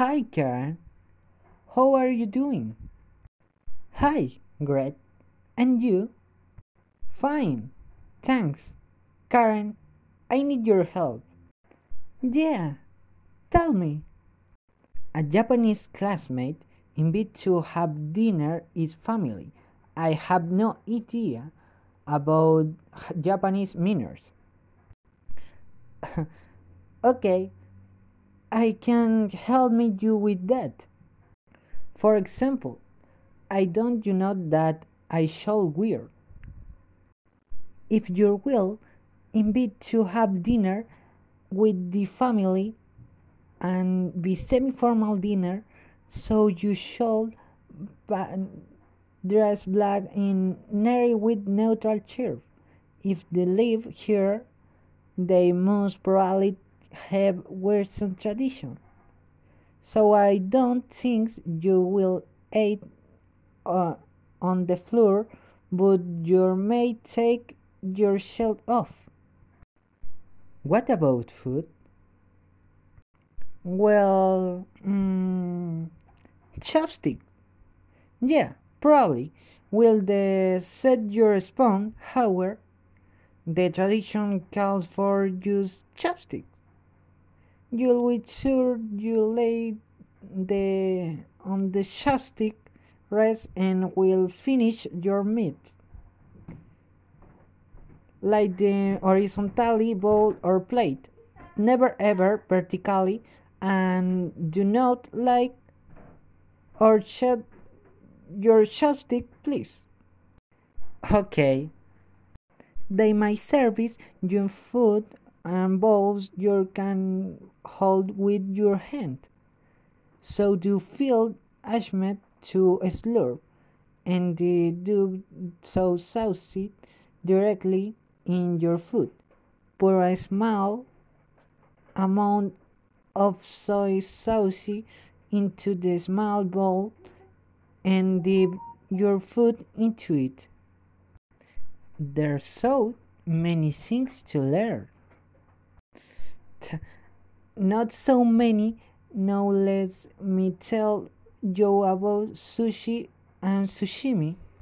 Hi, Karen. How are you doing? Hi, great. And you? Fine, thanks. Karen, I need your help. Yeah, tell me. A Japanese classmate invited to have dinner his family. I have no idea about Japanese manners. okay, I can help me you with that. For example, I don't you know that I shall wear. If you will, invite to have dinner with the family and be semi-formal dinner, so you should dress black in navy with neutral shirt. If they live here, they must probably have Western tradition. So I don't think you will eat uh, on the floor, but you may take your shirt off. What about food? Well, mm, chopstick. Yeah, probably. Will the set your spoon, however, the tradition calls for use chopsticks. You'll be sure you lay the on the chopstick rest and will finish your meat. Like the horizontally bowl or plate, never ever vertically, and do not like or shed your chopstick, please. Okay. They may service you food and bowls you can hold with your hand. So do feel ashamed to slurp and do so saucy directly in your food. Pour a small amount of soy sauce into the small bowl and dip your food into it. There's so many things to learn. Not so many. Now let me tell you about sushi and sashimi.